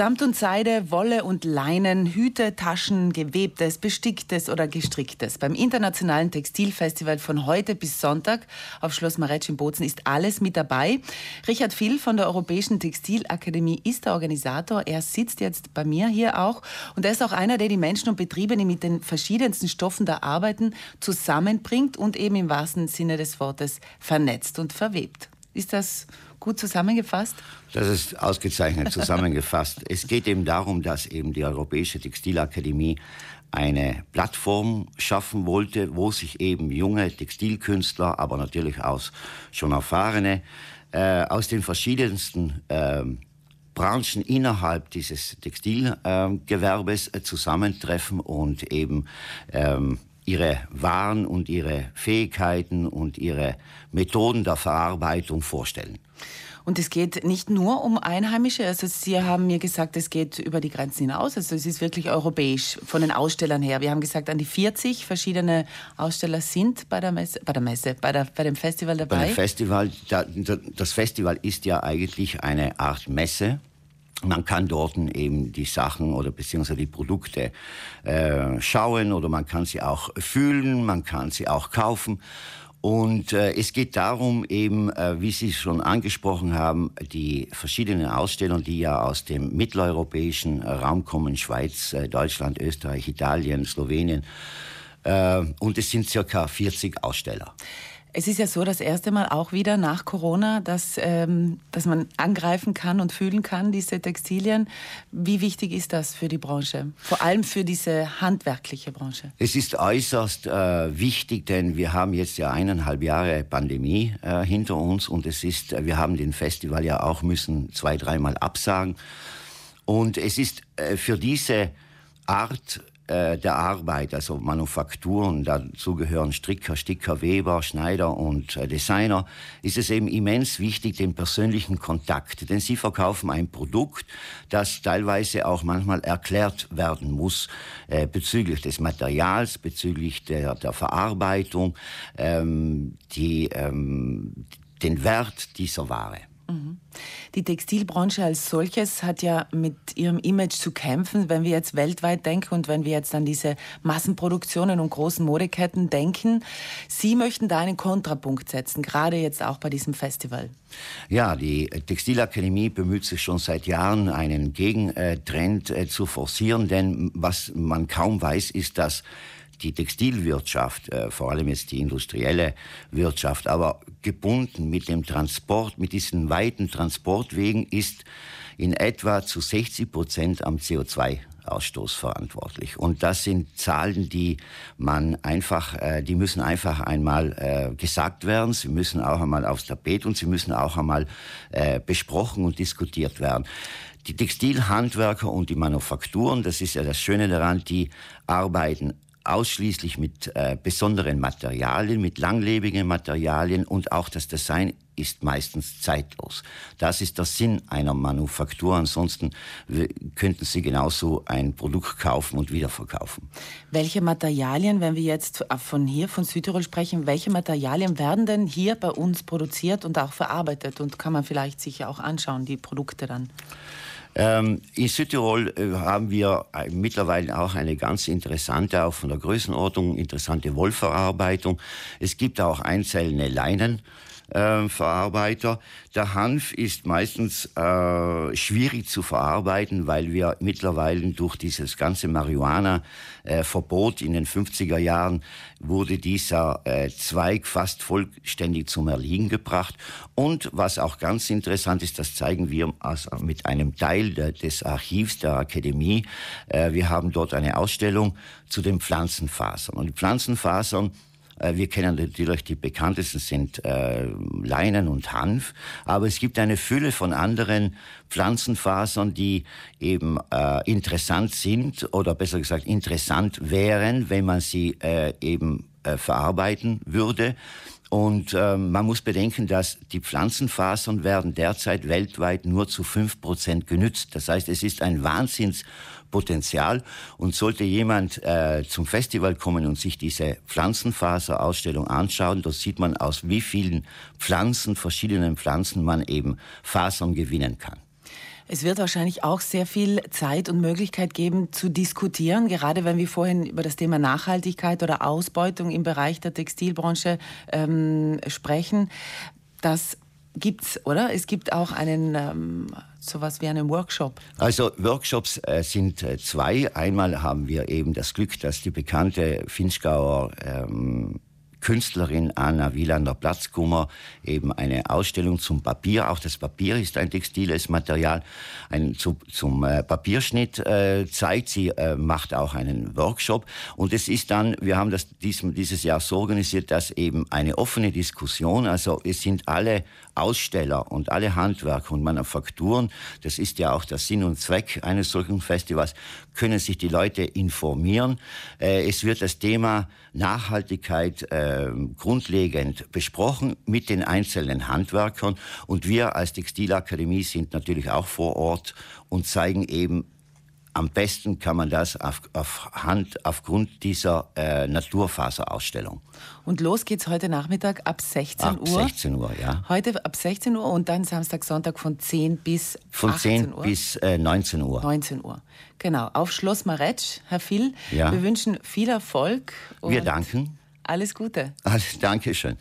Samt und Seide, Wolle und Leinen, Hüte, Taschen, gewebtes, besticktes oder gestricktes. Beim Internationalen Textilfestival von heute bis Sonntag auf Schloss Maretsch in Bozen ist alles mit dabei. Richard Vill von der Europäischen Textilakademie ist der Organisator. Er sitzt jetzt bei mir hier auch und er ist auch einer, der die Menschen und Betriebe, die mit den verschiedensten Stoffen da arbeiten, zusammenbringt und eben im wahrsten Sinne des Wortes vernetzt und verwebt. Ist das gut zusammengefasst? Das ist ausgezeichnet zusammengefasst. es geht eben darum, dass eben die Europäische Textilakademie eine Plattform schaffen wollte, wo sich eben junge Textilkünstler, aber natürlich auch schon erfahrene, äh, aus den verschiedensten äh, Branchen innerhalb dieses Textilgewerbes äh, zusammentreffen und eben ähm, ihre Waren und ihre Fähigkeiten und ihre Methoden der Verarbeitung vorstellen. Und es geht nicht nur um Einheimische. Also Sie haben mir gesagt, es geht über die Grenzen hinaus. Also es ist wirklich europäisch von den Ausstellern her. Wir haben gesagt, an die 40 verschiedene Aussteller sind bei der Messe, bei der Messe, bei, der, bei dem Festival dabei. Bei dem Festival, das Festival ist ja eigentlich eine Art Messe man kann dort eben die Sachen oder beziehungsweise die Produkte äh, schauen oder man kann sie auch fühlen, man kann sie auch kaufen. Und äh, es geht darum, eben, äh, wie Sie schon angesprochen haben, die verschiedenen Aussteller, die ja aus dem mitteleuropäischen Raum kommen, Schweiz, äh, Deutschland, Österreich, Italien, Slowenien. Äh, und es sind circa 40 Aussteller. Es ist ja so das erste Mal auch wieder nach Corona, dass, ähm, dass man angreifen kann und fühlen kann, diese Textilien. Wie wichtig ist das für die Branche? Vor allem für diese handwerkliche Branche? Es ist äußerst äh, wichtig, denn wir haben jetzt ja eineinhalb Jahre Pandemie äh, hinter uns und es ist, wir haben den Festival ja auch müssen zwei, dreimal absagen. Und es ist äh, für diese Art äh, der Arbeit, also Manufakturen, dazu gehören Stricker, Sticker, Weber, Schneider und äh, Designer, ist es eben immens wichtig, den persönlichen Kontakt. Denn sie verkaufen ein Produkt, das teilweise auch manchmal erklärt werden muss äh, bezüglich des Materials, bezüglich der, der Verarbeitung, ähm, die, ähm, den Wert dieser Ware. Mhm. Die Textilbranche als solches hat ja mit ihrem Image zu kämpfen, wenn wir jetzt weltweit denken und wenn wir jetzt an diese Massenproduktionen und großen Modeketten denken. Sie möchten da einen Kontrapunkt setzen, gerade jetzt auch bei diesem Festival. Ja, die Textilakademie bemüht sich schon seit Jahren, einen Gegentrend äh, zu forcieren, denn was man kaum weiß, ist, dass die Textilwirtschaft, äh, vor allem jetzt die industrielle Wirtschaft, aber gebunden mit dem Transport, mit diesen weiten Transportwegen, ist in etwa zu 60 Prozent am CO2 Ausstoß verantwortlich. Und das sind Zahlen, die man einfach, äh, die müssen einfach einmal äh, gesagt werden. Sie müssen auch einmal aufs Tapet und sie müssen auch einmal äh, besprochen und diskutiert werden. Die Textilhandwerker und die Manufakturen, das ist ja das Schöne daran, die arbeiten ausschließlich mit äh, besonderen Materialien, mit langlebigen Materialien und auch das Design ist meistens zeitlos. Das ist der Sinn einer Manufaktur. Ansonsten könnten Sie genauso ein Produkt kaufen und wiederverkaufen. Welche Materialien, wenn wir jetzt von hier, von Südtirol sprechen, welche Materialien werden denn hier bei uns produziert und auch verarbeitet? Und kann man vielleicht sich auch anschauen, die Produkte dann? Ähm, in Südtirol äh, haben wir äh, mittlerweile auch eine ganz interessante, auch von der Größenordnung interessante Wollverarbeitung. Es gibt auch einzelne Leinen. Äh, Verarbeiter. Der Hanf ist meistens äh, schwierig zu verarbeiten, weil wir mittlerweile durch dieses ganze Marihuana-Verbot äh, in den 50er Jahren wurde dieser äh, Zweig fast vollständig zum Erliegen gebracht. Und was auch ganz interessant ist, das zeigen wir mit einem Teil de, des Archivs der Akademie. Äh, wir haben dort eine Ausstellung zu den Pflanzenfasern. Und die Pflanzenfasern wir kennen natürlich die bekanntesten sind äh, Leinen und Hanf, aber es gibt eine Fülle von anderen Pflanzenfasern, die eben äh, interessant sind oder besser gesagt interessant wären, wenn man sie äh, eben äh, verarbeiten würde. Und äh, man muss bedenken, dass die Pflanzenfasern werden derzeit weltweit nur zu fünf Prozent genützt. Das heißt, es ist ein Wahnsinnspotenzial. Und sollte jemand äh, zum Festival kommen und sich diese Pflanzenfaserausstellung anschauen, da sieht man, aus wie vielen Pflanzen, verschiedenen Pflanzen man eben Fasern gewinnen kann. Es wird wahrscheinlich auch sehr viel Zeit und Möglichkeit geben zu diskutieren, gerade wenn wir vorhin über das Thema Nachhaltigkeit oder Ausbeutung im Bereich der Textilbranche ähm, sprechen. Das gibt's, oder? Es gibt auch einen ähm, sowas wie einen Workshop. Also Workshops äh, sind äh, zwei. Einmal haben wir eben das Glück, dass die bekannte Finchgauer ähm, Künstlerin Anna Wielander-Platzkummer eben eine Ausstellung zum Papier. Auch das Papier ist ein textiles Material. Ein, zu, zum äh, Papierschnitt äh, zeigt. Sie äh, macht auch einen Workshop. Und es ist dann, wir haben das diesem, dieses Jahr so organisiert, dass eben eine offene Diskussion, also es sind alle Aussteller und alle Handwerker und Manufakturen, das ist ja auch der Sinn und Zweck eines solchen Festivals, können sich die Leute informieren. Äh, es wird das Thema Nachhaltigkeit äh, grundlegend besprochen mit den einzelnen Handwerkern und wir als Textilakademie sind natürlich auch vor Ort und zeigen eben am besten kann man das auf, auf Hand, aufgrund dieser äh, Naturfaserausstellung. Und los geht's heute Nachmittag ab 16 ab Uhr. 16 Uhr, ja. Heute ab 16 Uhr und dann Samstag, Sonntag von 10 bis von 18 Uhr. bis äh, 19 Uhr. 19 Uhr. Genau. Auf Schloss Maretsch, Herr Phil. Ja. Wir wünschen viel Erfolg. Wir danken. Alles Gute. Alles, Dankeschön.